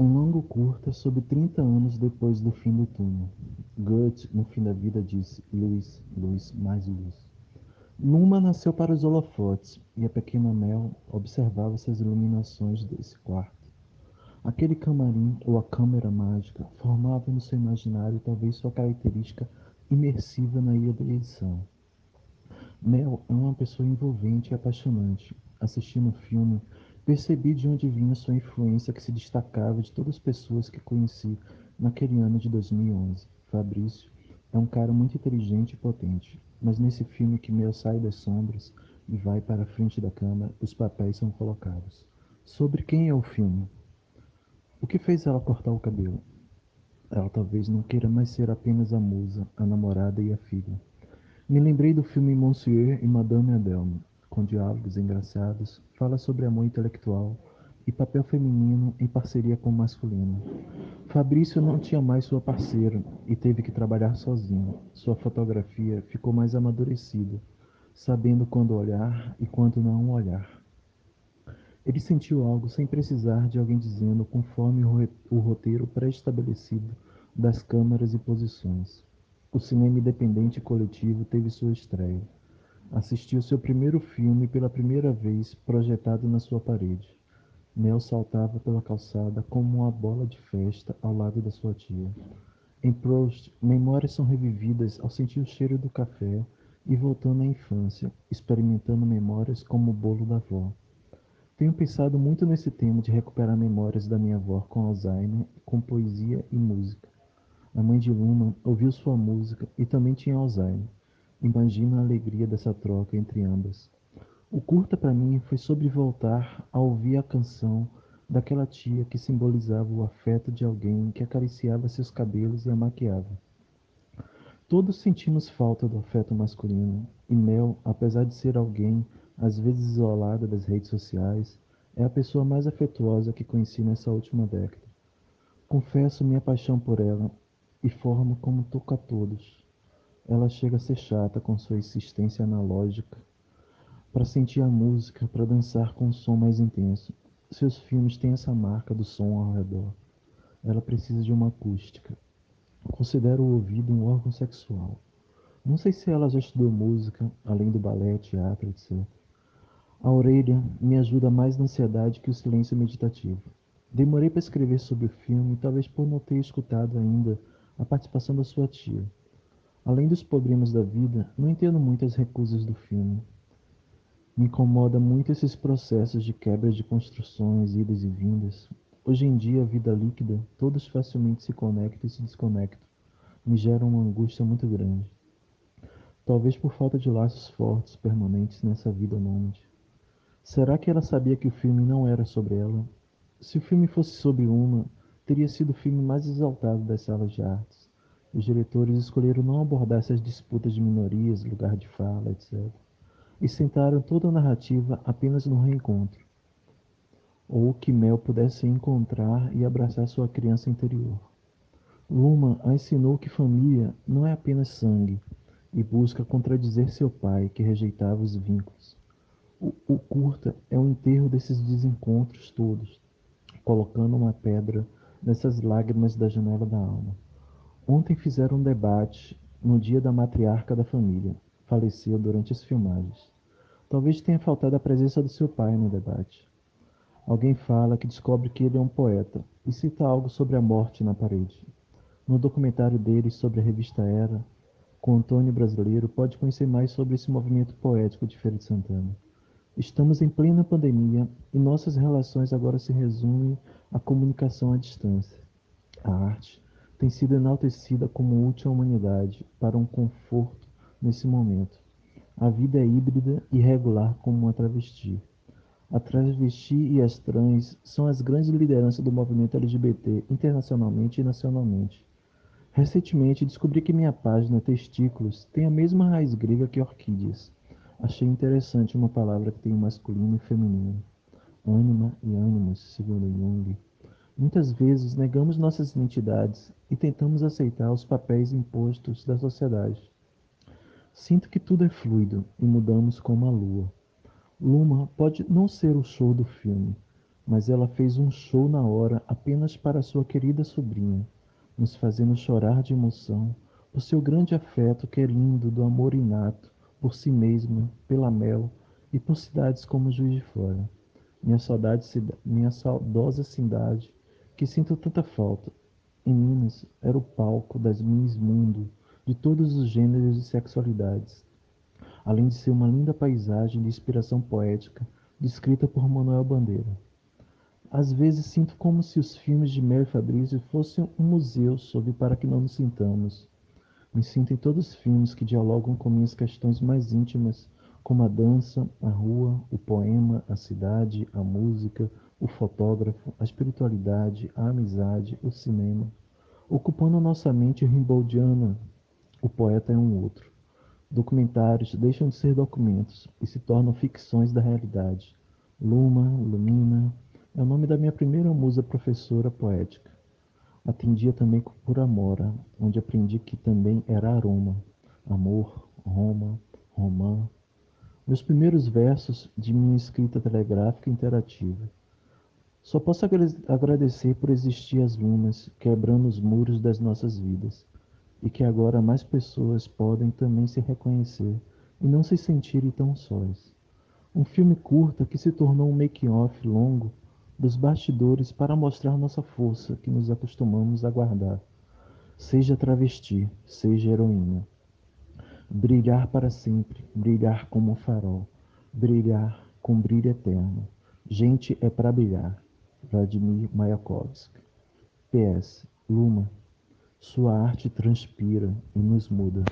Um longo curta sobre trinta anos depois do fim do túnel. Goethe, no fim da vida, disse: Luz, luz, mais luz. Numa nasceu para os holofotes, e a pequena Mel observava essas iluminações desse quarto. Aquele camarim, ou a câmera mágica, formava no seu imaginário talvez sua característica imersiva na ilha da. Mel é uma pessoa envolvente e apaixonante. Assistindo o filme, Percebi de onde vinha sua influência que se destacava de todas as pessoas que conheci naquele ano de 2011. Fabrício é um cara muito inteligente e potente, mas nesse filme que Mel sai das sombras e vai para a frente da câmera, os papéis são colocados. Sobre quem é o filme? O que fez ela cortar o cabelo? Ela talvez não queira mais ser apenas a musa, a namorada e a filha. Me lembrei do filme Monsieur e Madame Adelme, com diálogos engraçados, fala sobre amor intelectual e papel feminino em parceria com o masculino. Fabrício não tinha mais sua parceira e teve que trabalhar sozinho. Sua fotografia ficou mais amadurecida, sabendo quando olhar e quando não olhar. Ele sentiu algo sem precisar de alguém dizendo conforme o roteiro pré-estabelecido das câmeras e posições. O cinema independente coletivo teve sua estreia assistiu seu primeiro filme pela primeira vez projetado na sua parede. Mel saltava pela calçada como uma bola de festa ao lado da sua tia. Em Proust, memórias são revividas ao sentir o cheiro do café e voltando à infância, experimentando memórias como o bolo da avó. Tenho pensado muito nesse tema de recuperar memórias da minha avó com Alzheimer, com poesia e música. A mãe de Luma ouviu sua música e também tinha Alzheimer. Imagina a alegria dessa troca entre ambas. O curta para mim foi sobre voltar a ouvir a canção daquela tia que simbolizava o afeto de alguém que acariciava seus cabelos e a maquiava. Todos sentimos falta do afeto masculino, e Mel, apesar de ser alguém às vezes isolada das redes sociais, é a pessoa mais afetuosa que conheci nessa última década. Confesso minha paixão por ela e forma como toca a todos. Ela chega a ser chata com sua insistência analógica para sentir a música, para dançar com um som mais intenso. Seus filmes têm essa marca do som ao redor. Ela precisa de uma acústica. Considero o ouvido um órgão sexual. Não sei se ela já estudou música, além do balé, teatro, etc. A orelha me ajuda mais na ansiedade que o silêncio meditativo. Demorei para escrever sobre o filme, talvez por não ter escutado ainda a participação da sua tia. Além dos problemas da vida, não entendo muito as recusas do filme. Me incomoda muito esses processos de quebra de construções, idas e vindas. Hoje em dia, a vida líquida, todos facilmente se conectam e se desconectam. Me gera uma angústia muito grande. Talvez por falta de laços fortes, permanentes nessa vida nômade. Será que ela sabia que o filme não era sobre ela? Se o filme fosse sobre uma, teria sido o filme mais exaltado das salas de artes. Os diretores escolheram não abordar essas disputas de minorias, lugar de fala, etc. E centraram toda a narrativa apenas no reencontro. Ou que Mel pudesse encontrar e abraçar sua criança interior. Luma a ensinou que família não é apenas sangue e busca contradizer seu pai, que rejeitava os vínculos. O, o curta é o um enterro desses desencontros todos, colocando uma pedra nessas lágrimas da janela da alma. Ontem fizeram um debate no dia da matriarca da família. Faleceu durante as filmagens. Talvez tenha faltado a presença do seu pai no debate. Alguém fala que descobre que ele é um poeta e cita algo sobre a morte na parede. No documentário dele sobre a revista Era, com Antônio Brasileiro, pode conhecer mais sobre esse movimento poético de Feira de Santana. Estamos em plena pandemia e nossas relações agora se resumem à comunicação à distância. A arte tem sido enaltecida como útil à humanidade para um conforto nesse momento. A vida é híbrida e regular como uma travesti. A travesti e as trans são as grandes lideranças do movimento LGBT internacionalmente e nacionalmente. Recentemente descobri que minha página Testículos tem a mesma raiz grega que orquídeas. Achei interessante uma palavra que tem o masculino e feminino. Ânima e ânimos, segundo Jung. Muitas vezes negamos nossas identidades e tentamos aceitar os papéis impostos da sociedade. Sinto que tudo é fluido e mudamos como a lua. Luma pode não ser o show do filme, mas ela fez um show na hora apenas para sua querida sobrinha, nos fazendo chorar de emoção por seu grande afeto querido do amor inato por si mesma, pela Mel e por cidades como Juiz de Fora. Minha saudade, minha saudosa cidade, que sinto tanta falta. Em Minas era o palco das Miss Mundo, de todos os gêneros e sexualidades, além de ser uma linda paisagem de inspiração poética, descrita por Manuel Bandeira. Às vezes sinto como se os filmes de e Fabrício fossem um museu sob para que não nos sintamos. Me sinto em todos os filmes que dialogam com minhas questões mais íntimas, como a dança, a rua, o poema, a cidade, a música, o fotógrafo, a espiritualidade, a amizade, o cinema. Ocupando nossa mente rimboldiana, o poeta é um outro. Documentários deixam de ser documentos e se tornam ficções da realidade. Luma, Lumina, é o nome da minha primeira musa professora poética. Atendia também por Amora, onde aprendi que também era aroma, amor, Roma, romã. Meus primeiros versos de minha escrita telegráfica interativa. Só posso agradecer por existir as lunas quebrando os muros das nossas vidas e que agora mais pessoas podem também se reconhecer e não se sentirem tão sós. Um filme curta que se tornou um make-off longo dos bastidores para mostrar nossa força que nos acostumamos a guardar. Seja travesti, seja heroína. Brilhar para sempre, brilhar como um farol, brilhar com brilho eterno. Gente é para brilhar. Vladimir Mayakovsky. PS. Luma. Sua arte transpira e nos muda.